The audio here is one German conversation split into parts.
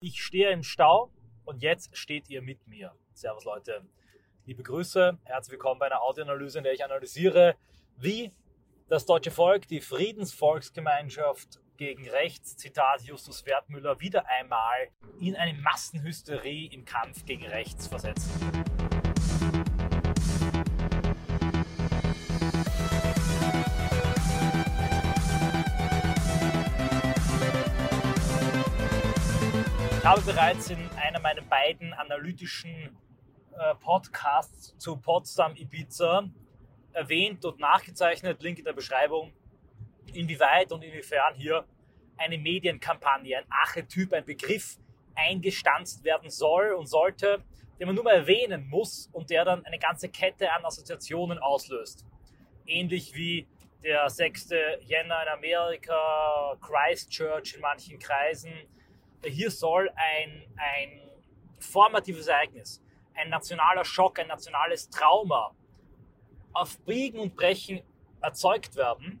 Ich stehe im Stau und jetzt steht ihr mit mir. Servus Leute, liebe Grüße, herzlich willkommen bei einer Audioanalyse, in der ich analysiere, wie das deutsche Volk, die Friedensvolksgemeinschaft gegen rechts, Zitat Justus Wertmüller, wieder einmal in eine Massenhysterie im Kampf gegen rechts versetzt. Habe bereits in einer meiner beiden analytischen äh, Podcasts zu Potsdam Ibiza erwähnt und nachgezeichnet, Link in der Beschreibung, inwieweit und inwiefern hier eine Medienkampagne, ein Archetyp, ein Begriff eingestanzt werden soll und sollte, den man nur mal erwähnen muss und der dann eine ganze Kette an Assoziationen auslöst. Ähnlich wie der 6. Jänner in Amerika, Christchurch in manchen Kreisen, hier soll ein, ein formatives Ereignis, ein nationaler Schock, ein nationales Trauma auf Biegen und Brechen erzeugt werden.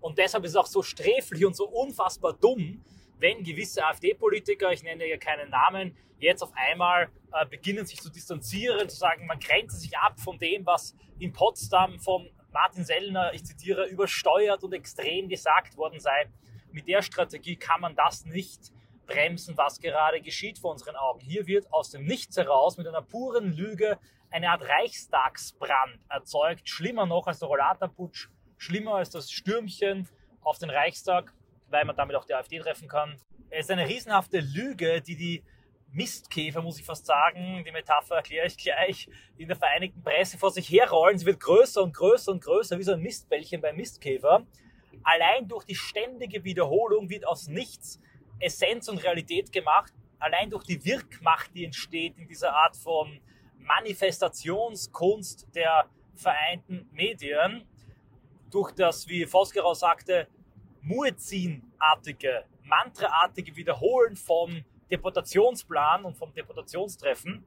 Und deshalb ist es auch so sträflich und so unfassbar dumm, wenn gewisse AfD-Politiker, ich nenne ja keinen Namen, jetzt auf einmal äh, beginnen sich zu distanzieren, zu sagen, man grenzt sich ab von dem, was in Potsdam von Martin Sellner, ich zitiere, übersteuert und extrem gesagt worden sei. Mit der Strategie kann man das nicht bremsen, was gerade geschieht vor unseren Augen. Hier wird aus dem Nichts heraus mit einer puren Lüge eine Art Reichstagsbrand erzeugt. Schlimmer noch als der Rollatorputsch, schlimmer als das Stürmchen auf den Reichstag, weil man damit auch die AfD treffen kann. Es ist eine riesenhafte Lüge, die die Mistkäfer, muss ich fast sagen, die Metapher erkläre ich gleich, in der vereinigten Presse vor sich herrollen. Sie wird größer und größer und größer, wie so ein Mistbällchen beim Mistkäfer. Allein durch die ständige Wiederholung wird aus nichts Essenz und Realität gemacht, allein durch die Wirkmacht, die entsteht in dieser Art von Manifestationskunst der vereinten Medien, durch das, wie Vosgerau sagte, Muezzin-artige, Mantra-artige Wiederholen vom Deportationsplan und vom Deportationstreffen,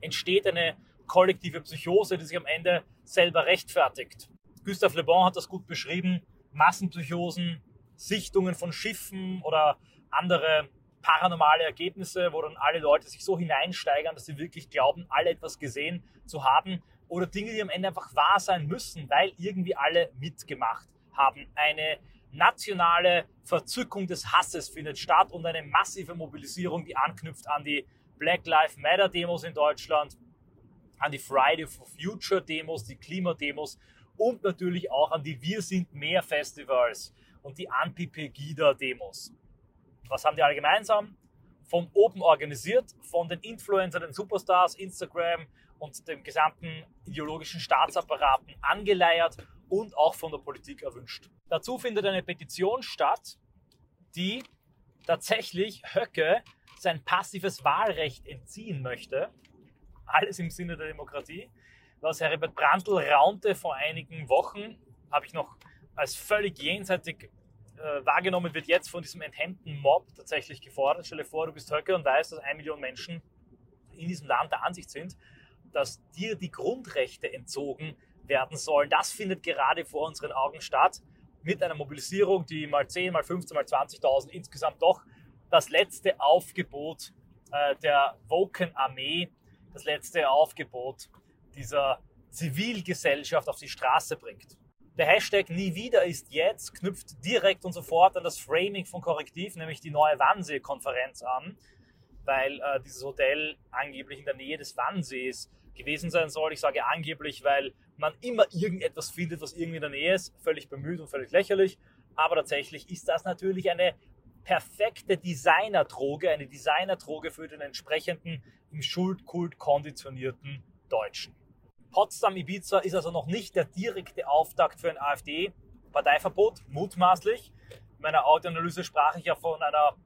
entsteht eine kollektive Psychose, die sich am Ende selber rechtfertigt. Gustave Le Bon hat das gut beschrieben. Massenpsychosen Sichtungen von Schiffen oder andere paranormale Ergebnisse, wo dann alle Leute sich so hineinsteigern, dass sie wirklich glauben, alle etwas gesehen zu haben oder Dinge, die am Ende einfach wahr sein müssen, weil irgendwie alle mitgemacht haben. Eine nationale Verzückung des Hasses findet statt und eine massive Mobilisierung, die anknüpft an die Black Lives Matter Demos in Deutschland, an die Friday for Future Demos, die Klimademos und natürlich auch an die Wir sind mehr Festivals und die Anti-Pegida-Demos. Was haben die alle gemeinsam? Von oben organisiert, von den Influencern, den Superstars, Instagram und dem gesamten ideologischen Staatsapparaten angeleiert und auch von der Politik erwünscht. Dazu findet eine Petition statt, die tatsächlich Höcke sein passives Wahlrecht entziehen möchte. Alles im Sinne der Demokratie. Was Herbert Brandl raunte vor einigen Wochen, habe ich noch als völlig jenseitig äh, wahrgenommen wird jetzt von diesem enthemmten Mob tatsächlich gefordert. Stell dir vor, du bist Höcke und weißt, dass eine Million Menschen in diesem Land der Ansicht sind, dass dir die Grundrechte entzogen werden sollen. Das findet gerade vor unseren Augen statt mit einer Mobilisierung, die mal 10, mal 15, mal 20.000 insgesamt doch das letzte Aufgebot äh, der Woken Armee, das letzte Aufgebot dieser Zivilgesellschaft auf die Straße bringt. Der Hashtag nie wieder ist jetzt knüpft direkt und sofort an das Framing von Korrektiv, nämlich die neue Wannsee-Konferenz an, weil äh, dieses Hotel angeblich in der Nähe des Wannsees gewesen sein soll. Ich sage angeblich, weil man immer irgendetwas findet, was irgendwie in der Nähe ist. Völlig bemüht und völlig lächerlich. Aber tatsächlich ist das natürlich eine perfekte Designerdroge, eine Designerdroge für den entsprechenden im Schuldkult konditionierten Deutschen. Potsdam-Ibiza ist also noch nicht der direkte Auftakt für ein AfD-Parteiverbot, mutmaßlich. In meiner Audioanalyse sprach ich ja von einer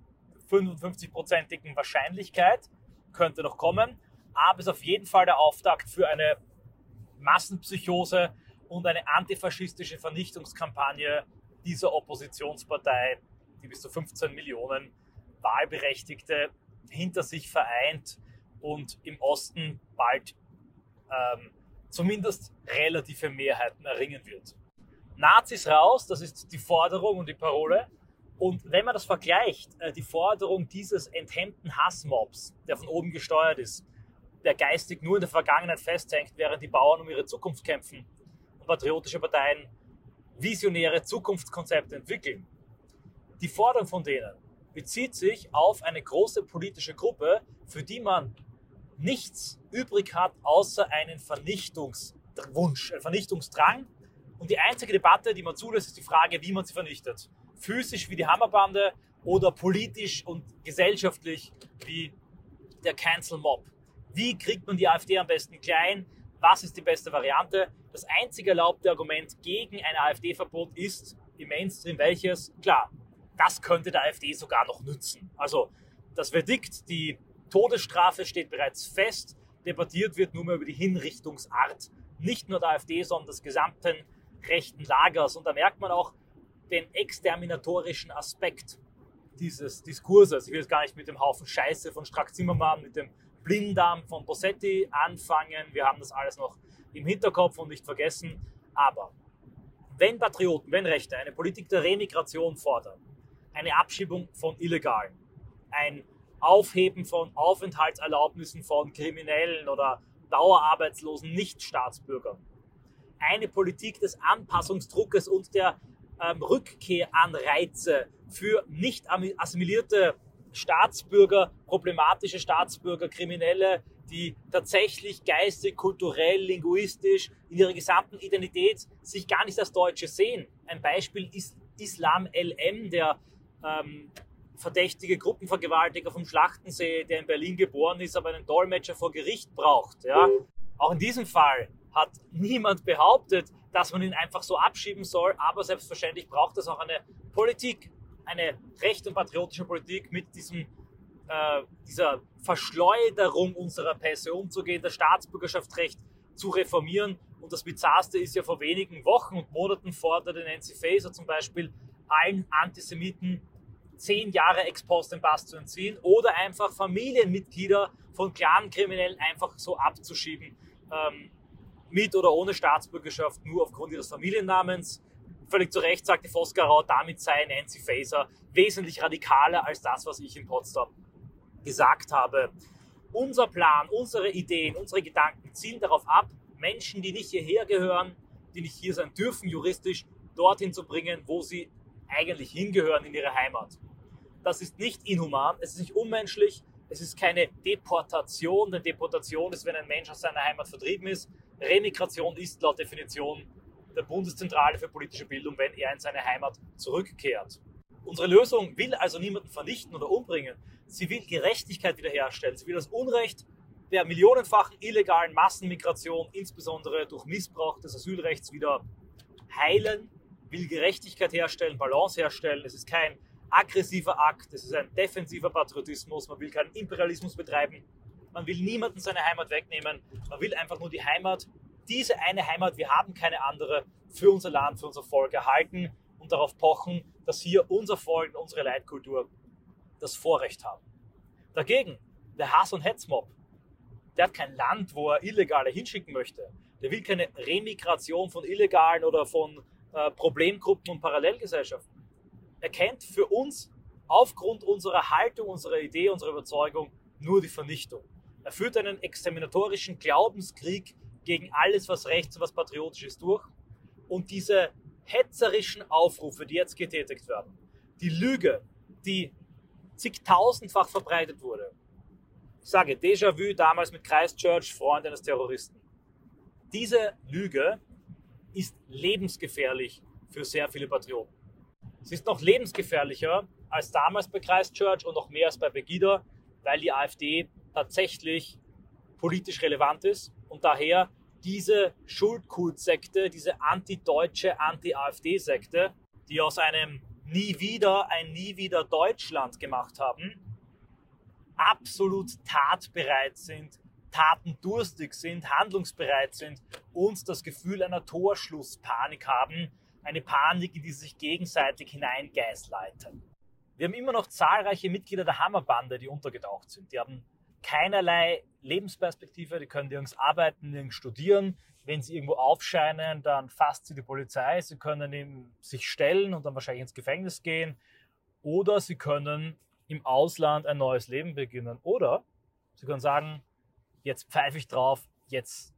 55-prozentigen Wahrscheinlichkeit, könnte noch kommen, aber ist auf jeden Fall der Auftakt für eine Massenpsychose und eine antifaschistische Vernichtungskampagne dieser Oppositionspartei, die bis zu 15 Millionen Wahlberechtigte hinter sich vereint und im Osten bald ähm, zumindest relative Mehrheiten erringen wird. Nazis raus, das ist die Forderung und die Parole. Und wenn man das vergleicht, äh, die Forderung dieses enthemmten Hassmobs, der von oben gesteuert ist, der geistig nur in der Vergangenheit festhängt, während die Bauern um ihre Zukunft kämpfen und patriotische Parteien visionäre Zukunftskonzepte entwickeln. Die Forderung von denen bezieht sich auf eine große politische Gruppe, für die man nichts übrig hat, außer einen Vernichtungswunsch, einen Vernichtungsdrang. Und die einzige Debatte, die man zulässt, ist die Frage, wie man sie vernichtet physisch wie die Hammerbande oder politisch und gesellschaftlich wie der Cancel Mob. Wie kriegt man die AfD am besten klein? Was ist die beste Variante? Das einzige erlaubte Argument gegen ein AfD-Verbot ist im Mainstream welches? Klar, das könnte der AfD sogar noch nützen. Also das Verdikt, die Todesstrafe steht bereits fest. Debattiert wird nur mehr über die Hinrichtungsart. Nicht nur der AfD, sondern des gesamten rechten Lagers. Und da merkt man auch, den exterminatorischen Aspekt dieses Diskurses. Ich will jetzt gar nicht mit dem Haufen Scheiße von Strack-Zimmermann, mit dem Blinddarm von Bossetti anfangen. Wir haben das alles noch im Hinterkopf und nicht vergessen. Aber wenn Patrioten, wenn Rechte eine Politik der Remigration fordern, eine Abschiebung von Illegalen, ein Aufheben von Aufenthaltserlaubnissen von Kriminellen oder dauerarbeitslosen Nichtstaatsbürgern, eine Politik des Anpassungsdruckes und der ähm, Rückkehranreize für nicht assimilierte Staatsbürger, problematische Staatsbürger, Kriminelle, die tatsächlich geistig, kulturell, linguistisch in ihrer gesamten Identität sich gar nicht als Deutsche sehen. Ein Beispiel ist Islam LM, der ähm, verdächtige Gruppenvergewaltiger vom Schlachtensee, der in Berlin geboren ist, aber einen Dolmetscher vor Gericht braucht. Ja? Auch in diesem Fall hat niemand behauptet, dass man ihn einfach so abschieben soll. Aber selbstverständlich braucht es auch eine Politik, eine recht und patriotische Politik mit diesem, äh, dieser Verschleuderung unserer Pässe umzugehen, das Staatsbürgerschaftsrecht zu reformieren. Und das Bizarrste ist ja vor wenigen Wochen und Monaten forderte Nancy Faeser zum Beispiel allen Antisemiten zehn Jahre ex post den Pass zu entziehen oder einfach Familienmitglieder von Clankriminellen einfach so abzuschieben. Ähm, mit oder ohne Staatsbürgerschaft nur aufgrund ihres Familiennamens. Völlig zu Recht sagte Voskarau, damit sei Nancy Faeser wesentlich radikaler als das, was ich in Potsdam gesagt habe. Unser Plan, unsere Ideen, unsere Gedanken zielen darauf ab, Menschen, die nicht hierher gehören, die nicht hier sein dürfen, juristisch dorthin zu bringen, wo sie eigentlich hingehören, in ihre Heimat. Das ist nicht inhuman, es ist nicht unmenschlich, es ist keine Deportation, denn Deportation ist, wenn ein Mensch aus seiner Heimat vertrieben ist, Remigration ist laut Definition der Bundeszentrale für politische Bildung, wenn er in seine Heimat zurückkehrt. Unsere Lösung will also niemanden vernichten oder umbringen. Sie will Gerechtigkeit wiederherstellen. Sie will das Unrecht der millionenfachen illegalen Massenmigration, insbesondere durch Missbrauch des Asylrechts, wieder heilen, will Gerechtigkeit herstellen, Balance herstellen. Es ist kein aggressiver Akt, es ist ein defensiver Patriotismus. Man will keinen Imperialismus betreiben, man will niemanden seine Heimat wegnehmen. Man will einfach nur die Heimat, diese eine Heimat, wir haben keine andere, für unser Land, für unser Volk erhalten und darauf pochen, dass hier unser Volk, unsere Leitkultur das Vorrecht haben. Dagegen, der Hass- und Hetzmob, der hat kein Land, wo er Illegale hinschicken möchte. Der will keine Remigration von Illegalen oder von äh, Problemgruppen und Parallelgesellschaften. Er kennt für uns aufgrund unserer Haltung, unserer Idee, unserer Überzeugung nur die Vernichtung. Er führt einen exterminatorischen Glaubenskrieg gegen alles, was rechts und was patriotisch ist, durch. Und diese hetzerischen Aufrufe, die jetzt getätigt werden, die Lüge, die zigtausendfach verbreitet wurde, ich sage Déjà-vu damals mit Christchurch, Freund eines Terroristen. Diese Lüge ist lebensgefährlich für sehr viele Patrioten. Sie ist noch lebensgefährlicher als damals bei Christchurch und noch mehr als bei Pegida, weil die AfD tatsächlich politisch relevant ist und daher diese Schuldkultsekte, diese anti-deutsche, anti-AfD-Sekte, die aus einem Nie wieder ein Nie wieder Deutschland gemacht haben, absolut tatbereit sind, tatendurstig sind, handlungsbereit sind und das Gefühl einer Torschlusspanik haben, eine Panik, in die sie sich gegenseitig hineingeißleiten. Wir haben immer noch zahlreiche Mitglieder der Hammerbande, die untergetaucht sind. Die haben keinerlei Lebensperspektive, die können nirgends arbeiten, nirgends studieren. Wenn sie irgendwo aufscheinen, dann fasst sie die Polizei. Sie können sich stellen und dann wahrscheinlich ins Gefängnis gehen. oder sie können im Ausland ein neues Leben beginnen. Oder sie können sagen, jetzt pfeife ich drauf, jetzt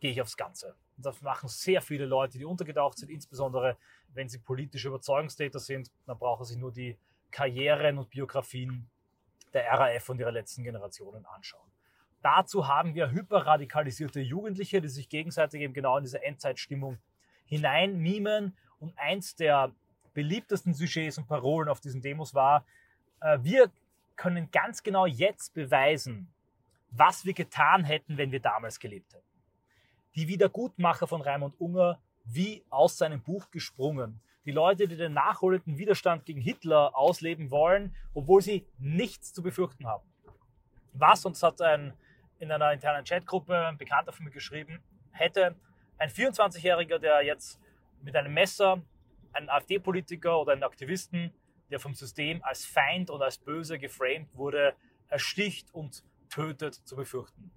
gehe ich aufs Ganze. Und das machen sehr viele Leute, die untergetaucht sind, insbesondere wenn sie politische Überzeugungstäter sind. Dann brauchen sie nur die Karrieren und Biografien der RAF und ihrer letzten Generationen anschauen. Dazu haben wir hyperradikalisierte Jugendliche, die sich gegenseitig eben genau in diese Endzeitstimmung hinein mimen. Und eins der beliebtesten Sujets und Parolen auf diesen Demos war, äh, wir können ganz genau jetzt beweisen, was wir getan hätten, wenn wir damals gelebt hätten. Die Wiedergutmacher von Raimund Unger wie aus seinem Buch gesprungen. Die Leute, die den nachholenden Widerstand gegen Hitler ausleben wollen, obwohl sie nichts zu befürchten haben. Was, und das hat ein, in einer internen Chatgruppe ein Bekannter von mir geschrieben, hätte ein 24-Jähriger, der jetzt mit einem Messer einen AfD-Politiker oder einen Aktivisten, der vom System als Feind und als böse geframed wurde, ersticht und tötet, zu befürchten.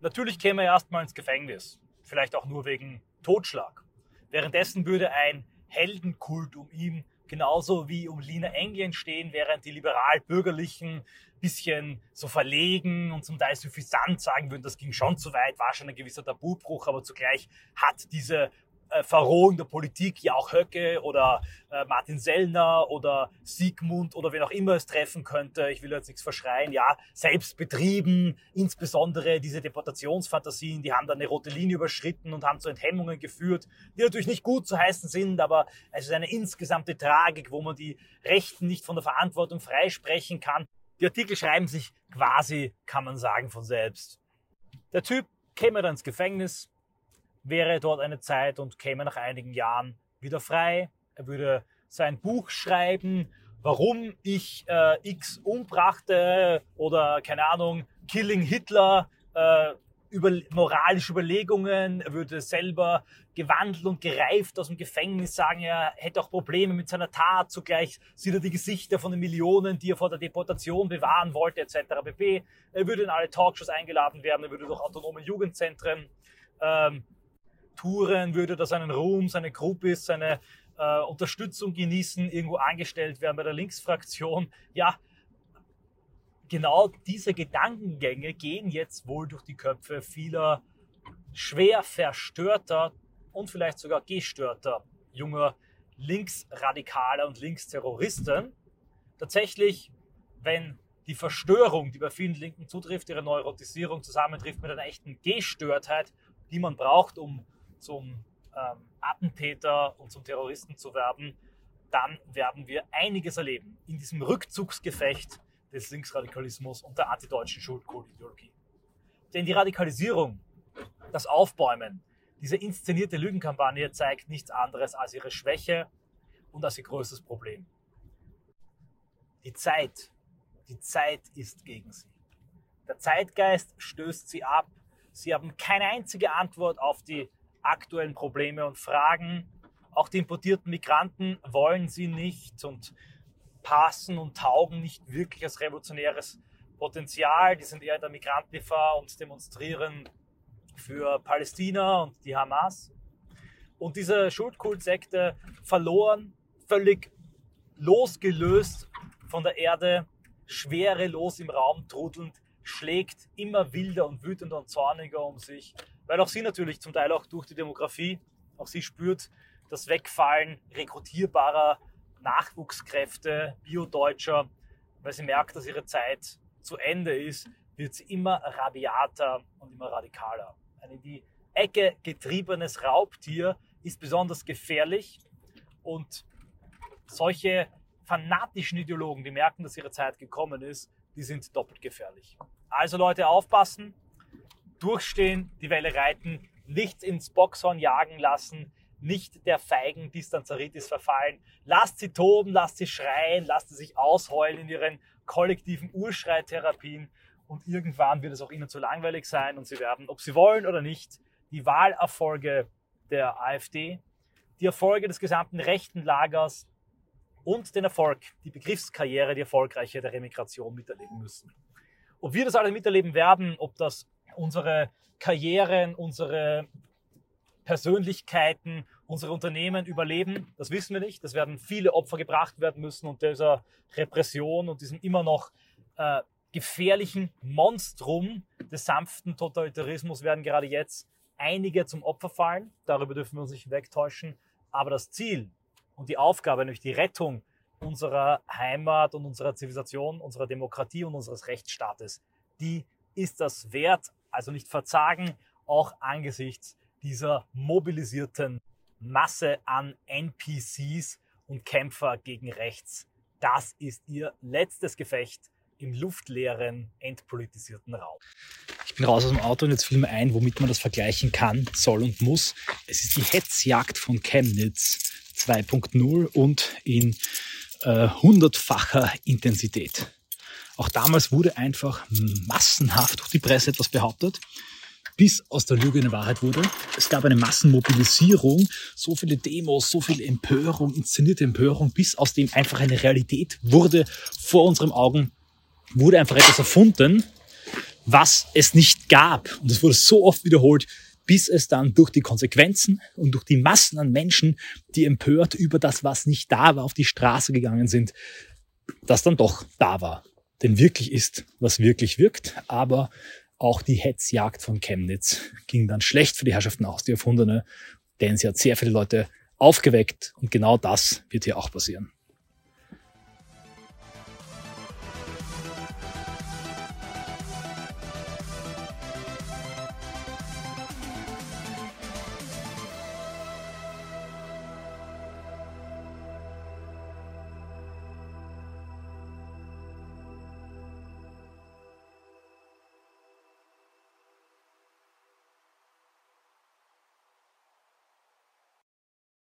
Natürlich käme er erstmal ins Gefängnis, vielleicht auch nur wegen Totschlag. Währenddessen würde ein Heldenkult um ihn genauso wie um Lina Engel entstehen, während die liberal-bürgerlichen bisschen so verlegen und zum Teil suffisant sagen würden, das ging schon zu weit, war schon ein gewisser Tabubruch, aber zugleich hat diese äh, Verrohung der Politik ja auch Höcke oder äh, Martin Sellner oder Siegmund oder wen auch immer es treffen könnte. Ich will jetzt nichts verschreien. Ja, selbst betrieben, insbesondere diese Deportationsfantasien, die haben da eine rote Linie überschritten und haben zu Enthemmungen geführt, die natürlich nicht gut zu heißen sind, aber es ist eine insgesamte Tragik, wo man die Rechten nicht von der Verantwortung freisprechen kann. Die Artikel schreiben sich quasi, kann man sagen, von selbst. Der Typ käme dann ins Gefängnis, wäre dort eine Zeit und käme nach einigen Jahren wieder frei. Er würde sein Buch schreiben, warum ich äh, X umbrachte oder keine Ahnung, Killing Hitler, äh, über moralische Überlegungen, er würde selber gewandelt und gereift aus dem Gefängnis sagen, er hätte auch Probleme mit seiner Tat, zugleich sieht er die Gesichter von den Millionen, die er vor der Deportation bewahren wollte, etc. pp. Er würde in alle Talkshows eingeladen werden, er würde durch autonome Jugendzentren ähm, touren, würde da seinen Ruhm, seine Groupies, seine äh, Unterstützung genießen, irgendwo angestellt werden bei der Linksfraktion. Ja, genau diese Gedankengänge gehen jetzt wohl durch die Köpfe vieler schwer verstörter und vielleicht sogar gestörter junger Linksradikaler und Linksterroristen. Tatsächlich, wenn die Verstörung, die bei vielen Linken zutrifft, ihre Neurotisierung zusammentrifft mit einer echten Gestörtheit, die man braucht, um zum ähm, Attentäter und zum Terroristen zu werden, dann werden wir einiges erleben in diesem Rückzugsgefecht des Linksradikalismus und der antideutschen Schuldkultideologie. Denn die Radikalisierung, das Aufbäumen, diese inszenierte Lügenkampagne zeigt nichts anderes als ihre Schwäche und als ihr größtes Problem. Die Zeit, die Zeit ist gegen sie. Der Zeitgeist stößt sie ab. Sie haben keine einzige Antwort auf die aktuellen Probleme und Fragen. Auch die importierten Migranten wollen sie nicht und passen und taugen nicht wirklich als revolutionäres Potenzial. Die sind eher der Migrantengefahr und demonstrieren für Palästina und die Hamas. Und diese Schuldkultsekte verloren, völlig losgelöst von der Erde, schwerelos im Raum trudelnd, schlägt immer wilder und wütender und zorniger um sich weil auch sie natürlich zum Teil auch durch die Demografie, auch sie spürt das Wegfallen rekrutierbarer Nachwuchskräfte, Bio-Deutscher, weil sie merkt, dass ihre Zeit zu Ende ist, wird sie immer rabiater und immer radikaler. Ein in die Ecke getriebenes Raubtier ist besonders gefährlich und solche fanatischen Ideologen, die merken, dass ihre Zeit gekommen ist, die sind doppelt gefährlich. Also Leute, aufpassen, durchstehen, die Welle reiten, nichts ins Boxhorn jagen lassen, nicht der feigen Distanzeritis verfallen. Lasst sie toben, lasst sie schreien, lasst sie sich ausheulen in ihren kollektiven Urschreitherapien und irgendwann wird es auch ihnen zu langweilig sein und sie werden, ob sie wollen oder nicht, die Wahlerfolge der AfD, die Erfolge des gesamten rechten Lagers und den Erfolg, die Begriffskarriere, die erfolgreiche der Remigration miterleben müssen. Ob wir das alle miterleben werden, ob das unsere Karrieren, unsere Persönlichkeiten unsere Unternehmen überleben, das wissen wir nicht. Das werden viele Opfer gebracht werden müssen und dieser Repression und diesem immer noch äh, gefährlichen Monstrum des sanften Totalitarismus werden gerade jetzt einige zum Opfer fallen. Darüber dürfen wir uns nicht wegtäuschen. Aber das Ziel und die Aufgabe, nämlich die Rettung unserer Heimat und unserer Zivilisation, unserer Demokratie und unseres Rechtsstaates, die ist das wert. Also nicht verzagen, auch angesichts dieser mobilisierten Masse an NPCs und Kämpfer gegen rechts. Das ist ihr letztes Gefecht im luftleeren, entpolitisierten Raum. Ich bin raus aus dem Auto und jetzt fiel mir ein, womit man das vergleichen kann, soll und muss. Es ist die Hetzjagd von Chemnitz 2.0 und in äh, hundertfacher Intensität. Auch damals wurde einfach massenhaft durch die Presse etwas behauptet, bis aus der Lüge eine Wahrheit wurde. Es gab eine Massenmobilisierung, so viele Demos, so viel Empörung, inszenierte Empörung, bis aus dem einfach eine Realität wurde vor unseren Augen, wurde einfach etwas erfunden, was es nicht gab. Und es wurde so oft wiederholt, bis es dann durch die Konsequenzen und durch die Massen an Menschen, die empört über das, was nicht da war, auf die Straße gegangen sind, das dann doch da war. Denn wirklich ist, was wirklich wirkt, aber auch die Hetzjagd von Chemnitz ging dann schlecht für die Herrschaften aus, die Erfundene, denn sie hat sehr viele Leute aufgeweckt. Und genau das wird hier auch passieren.